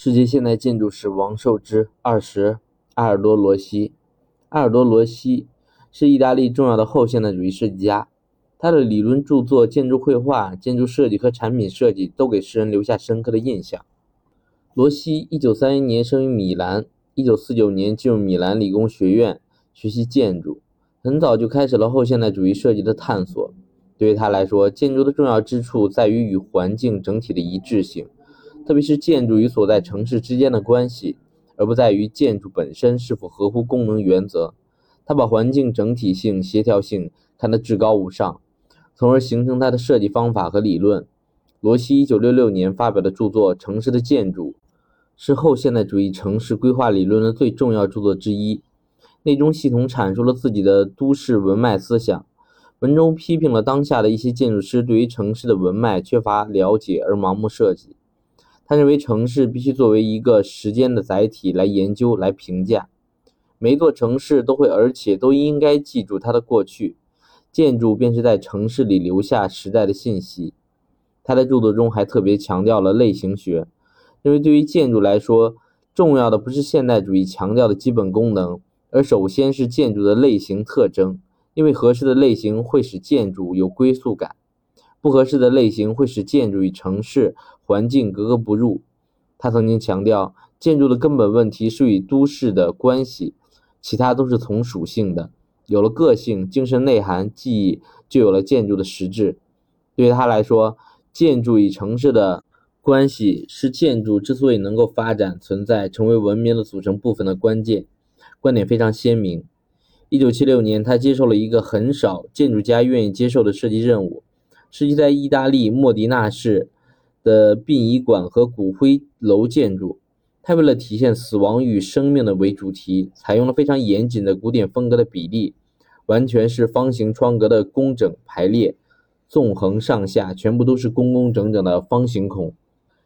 世界现代建筑史王受之二十，阿尔多罗西。阿尔多罗西是意大利重要的后现代主义设计家，他的理论著作、建筑绘画、建筑设计和产品设计都给世人留下深刻的印象。罗西一九三一年生于米兰，一九四九年进入米兰理工学院学习建筑，很早就开始了后现代主义设计的探索。对于他来说，建筑的重要之处在于与环境整体的一致性。特别是建筑与所在城市之间的关系，而不在于建筑本身是否合乎功能原则。他把环境整体性、协调性看得至高无上，从而形成他的设计方法和理论。罗西1966年发表的著作《城市的建筑》是后现代主义城市规划理论的最重要著作之一，内中系统阐述了自己的都市文脉思想。文中批评了当下的一些建筑师对于城市的文脉缺乏了解而盲目设计。他认为城市必须作为一个时间的载体来研究、来评价。每一座城市都会，而且都应该记住它的过去。建筑便是在城市里留下时代的信息。他在著作中还特别强调了类型学，认为对于建筑来说，重要的不是现代主义强调的基本功能，而首先是建筑的类型特征，因为合适的类型会使建筑有归宿感。不合适的类型会使建筑与城市环境格格不入。他曾经强调，建筑的根本问题是与都市的关系，其他都是从属性的。有了个性、精神内涵、记忆，就有了建筑的实质。对于他来说，建筑与城市的关系是建筑之所以能够发展、存在、成为文明的组成部分的关键。观点非常鲜明。一九七六年，他接受了一个很少建筑家愿意接受的设计任务。是一在意大利莫迪纳市的殡仪馆和骨灰楼建筑。它为了体现死亡与生命的为主题，采用了非常严谨的古典风格的比例，完全是方形窗格的工整排列，纵横上下全部都是工工整整的方形孔。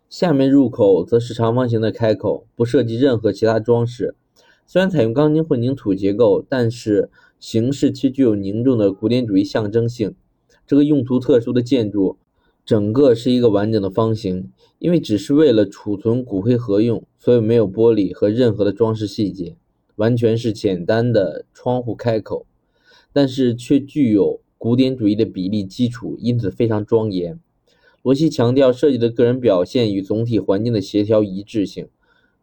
下面入口则是长方形的开口，不涉及任何其他装饰。虽然采用钢筋混凝土结构，但是形式却具有凝重的古典主义象征性。这个用途特殊的建筑，整个是一个完整的方形，因为只是为了储存骨灰盒用，所以没有玻璃和任何的装饰细节，完全是简单的窗户开口，但是却具有古典主义的比例基础，因此非常庄严。罗西强调设计的个人表现与总体环境的协调一致性，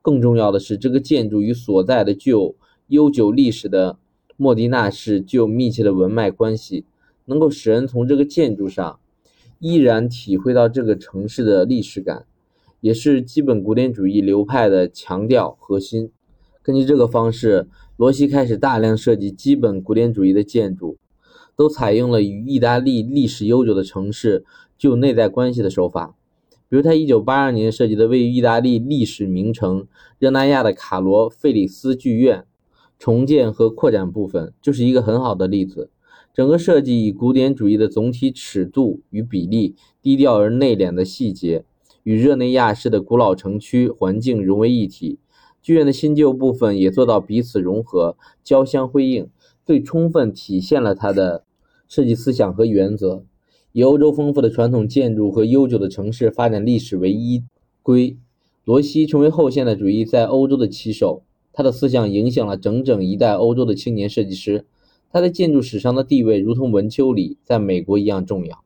更重要的是，这个建筑与所在的具有悠久历史的莫迪纳市具有密切的文脉关系。能够使人从这个建筑上依然体会到这个城市的历史感，也是基本古典主义流派的强调核心。根据这个方式，罗西开始大量设计基本古典主义的建筑，都采用了与意大利历史悠久的城市具有内在关系的手法。比如，他1982年设计的位于意大利历史名城热那亚的卡罗费里斯剧院重建和扩展部分，就是一个很好的例子。整个设计以古典主义的总体尺度与比例、低调而内敛的细节，与热内亚式的古老城区环境融为一体。剧院的新旧部分也做到彼此融合、交相辉映，最充分体现了他的设计思想和原则。以欧洲丰富的传统建筑和悠久的城市发展历史为依归，罗西成为后现代主义在欧洲的旗手。他的思想影响了整整一代欧洲的青年设计师。他在建筑史上的地位，如同文丘里在美国一样重要。